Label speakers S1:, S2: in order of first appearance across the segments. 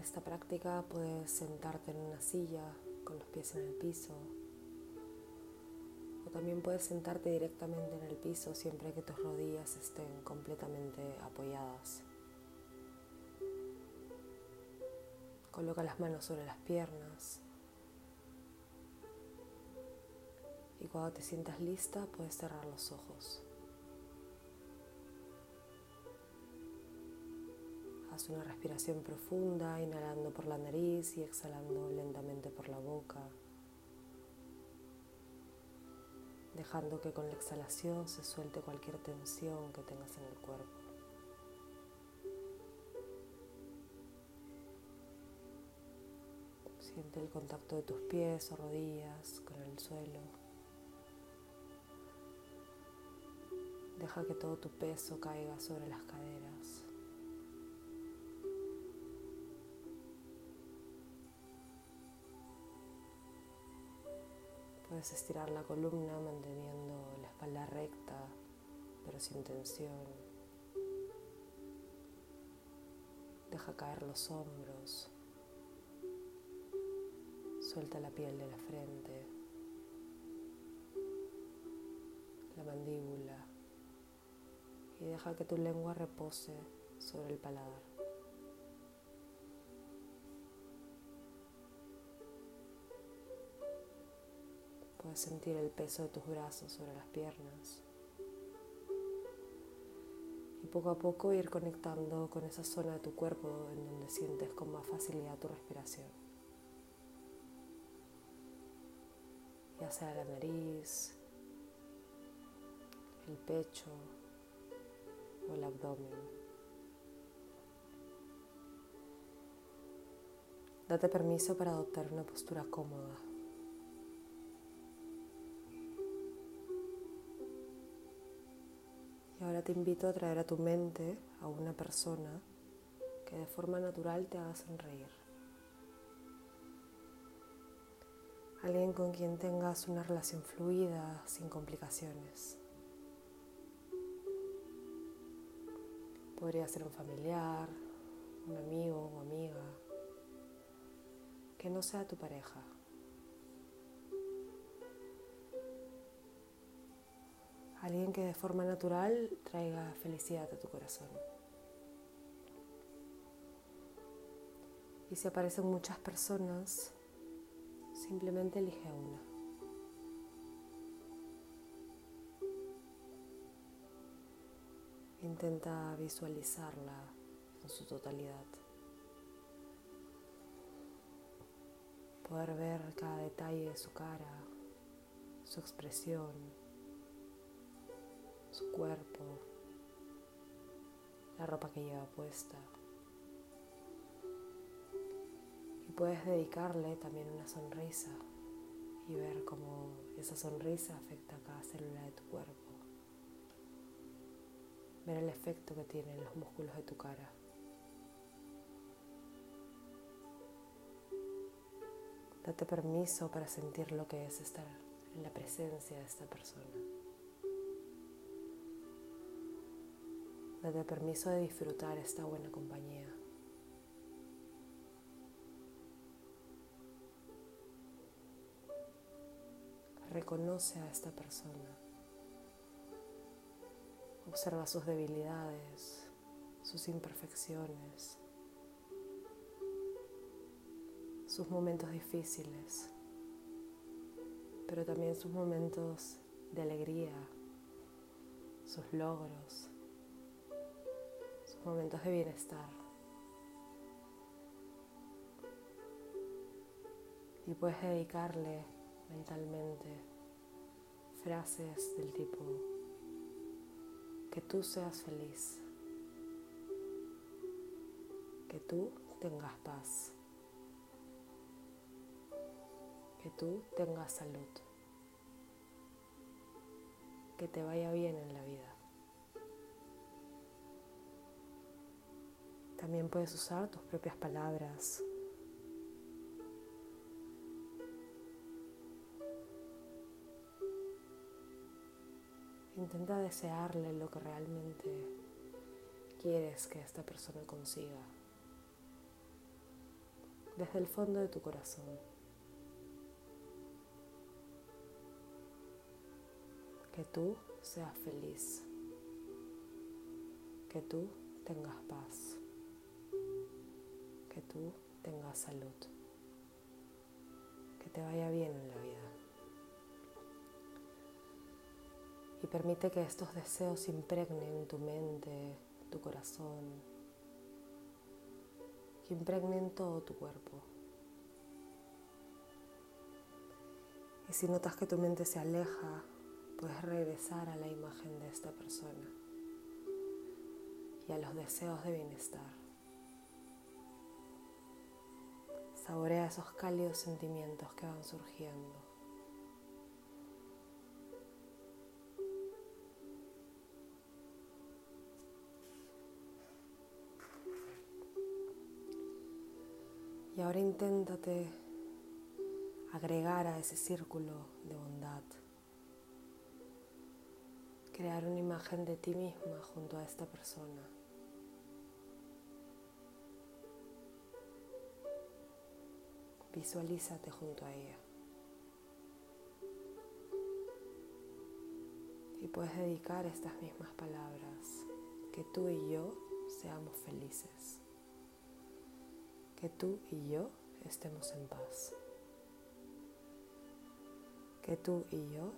S1: Esta práctica puedes sentarte en una silla con los pies en el piso o también puedes sentarte directamente en el piso siempre que tus rodillas estén completamente apoyadas. Coloca las manos sobre las piernas y cuando te sientas lista puedes cerrar los ojos. Una respiración profunda, inhalando por la nariz y exhalando lentamente por la boca, dejando que con la exhalación se suelte cualquier tensión que tengas en el cuerpo. Siente el contacto de tus pies o rodillas con el suelo. Deja que todo tu peso caiga sobre las caderas. Puedes estirar la columna manteniendo la espalda recta, pero sin tensión. Deja caer los hombros. Suelta la piel de la frente, la mandíbula y deja que tu lengua repose sobre el paladar. Puedes sentir el peso de tus brazos sobre las piernas. Y poco a poco ir conectando con esa zona de tu cuerpo en donde sientes con más facilidad tu respiración. Ya sea la nariz, el pecho o el abdomen. Date permiso para adoptar una postura cómoda. Te invito a traer a tu mente a una persona que de forma natural te haga sonreír. Alguien con quien tengas una relación fluida, sin complicaciones. Podría ser un familiar, un amigo o amiga, que no sea tu pareja. Alguien que de forma natural traiga felicidad a tu corazón. Y si aparecen muchas personas, simplemente elige una. Intenta visualizarla en su totalidad. Poder ver cada detalle de su cara, su expresión, su cuerpo, la ropa que lleva puesta. Y puedes dedicarle también una sonrisa y ver cómo esa sonrisa afecta a cada célula de tu cuerpo. Ver el efecto que tienen los músculos de tu cara. Date permiso para sentir lo que es estar en la presencia de esta persona. Date permiso de disfrutar esta buena compañía. Reconoce a esta persona. Observa sus debilidades, sus imperfecciones, sus momentos difíciles, pero también sus momentos de alegría, sus logros momentos de bienestar. Y puedes dedicarle mentalmente frases del tipo que tú seas feliz, que tú tengas paz, que tú tengas salud, que te vaya bien en la vida. También puedes usar tus propias palabras. Intenta desearle lo que realmente quieres que esta persona consiga. desde el fondo de tu corazón. Que tú seas feliz. Que tú tengas paz. Que tú tengas salud. Que te vaya bien en la vida. Y permite que estos deseos impregnen tu mente, tu corazón, que impregnen todo tu cuerpo. Y si notas que tu mente se aleja, puedes regresar a la imagen de esta persona y a los deseos de bienestar. Saborea esos cálidos sentimientos que van surgiendo. Y ahora inténtate agregar a ese círculo de bondad, crear una imagen de ti misma junto a esta persona. Visualízate junto a ella. Y puedes dedicar estas mismas palabras, que tú y yo seamos felices que tú y yo estemos en paz. Que tú y yo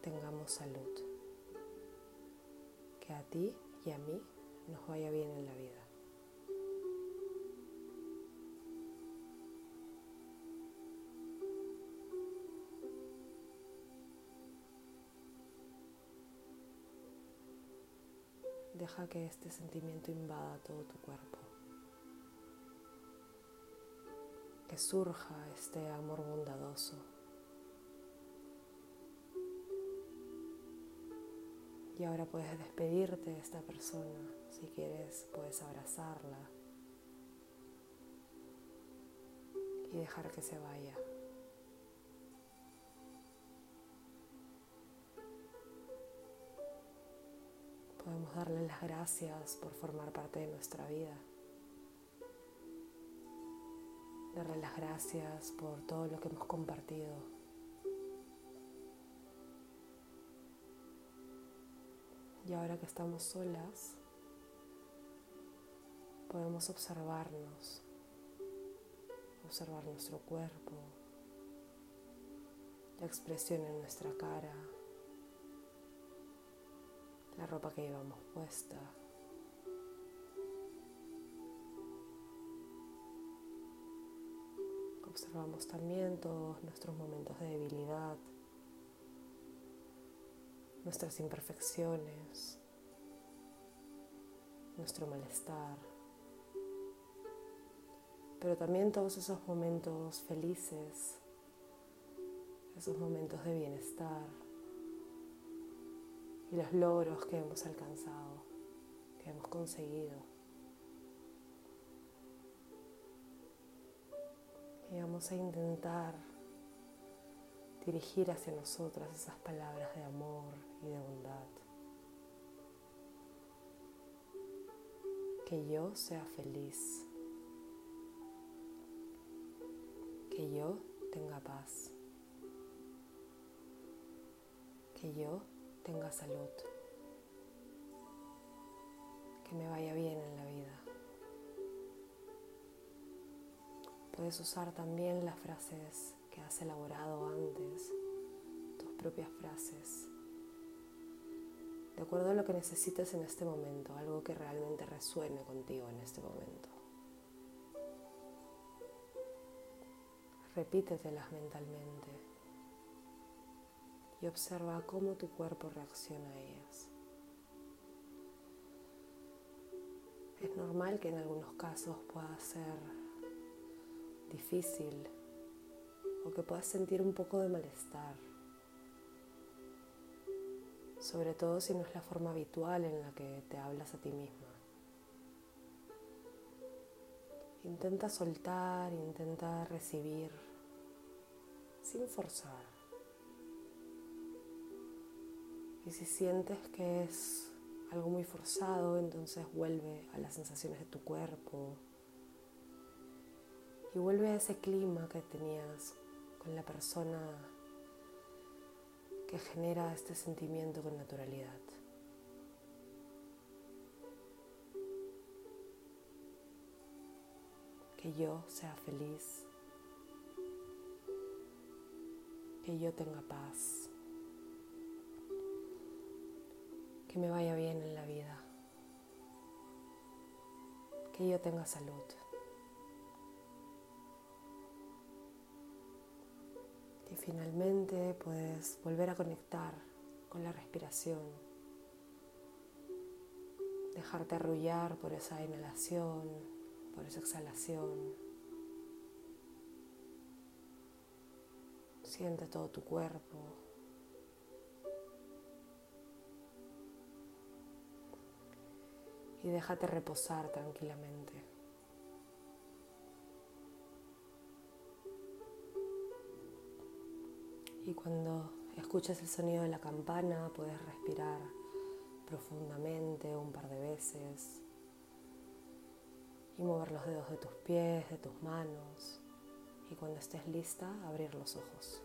S1: tengamos salud. Que a ti y a mí nos vaya bien en la vida. Que este sentimiento invada todo tu cuerpo. que surja este amor bondadoso. Y ahora puedes despedirte de esta persona. Si quieres, puedes abrazarla y dejar que se vaya. Podemos darle las gracias por formar parte de nuestra vida. darle las gracias por todo lo que hemos compartido. Y ahora que estamos solas, podemos observarnos, observar nuestro cuerpo, la expresión en nuestra cara, la ropa que llevamos puesta. Observamos también todos nuestros momentos de debilidad, nuestras imperfecciones, nuestro malestar, pero también todos esos momentos felices, esos momentos de bienestar y los logros que hemos alcanzado, que hemos conseguido. Y vamos a intentar dirigir hacia nosotras esas palabras de amor y de bondad. Que yo sea feliz. Que yo tenga paz. Que yo tenga salud. Que me vaya bien en la vida. Puedes usar también las frases que has elaborado antes, tus propias frases, de acuerdo a lo que necesites en este momento, algo que realmente resuene contigo en este momento. Repítetelas mentalmente y observa cómo tu cuerpo reacciona a ellas. Es normal que en algunos casos pueda ser difícil o que puedas sentir un poco de malestar, sobre todo si no es la forma habitual en la que te hablas a ti misma. Intenta soltar, intenta recibir sin forzar. Y si sientes que es algo muy forzado, entonces vuelve a las sensaciones de tu cuerpo, y vuelve a ese clima que tenías con la persona que genera este sentimiento con naturalidad. Que yo sea feliz, que yo tenga paz, que me vaya bien en la vida, que yo tenga salud. Y finalmente puedes volver a conectar con la respiración, dejarte arrullar por esa inhalación, por esa exhalación. Siente todo tu cuerpo. Y déjate reposar tranquilamente. Y cuando escuches el sonido de la campana, puedes respirar profundamente un par de veces y mover los dedos de tus pies, de tus manos. Y cuando estés lista, abrir los ojos.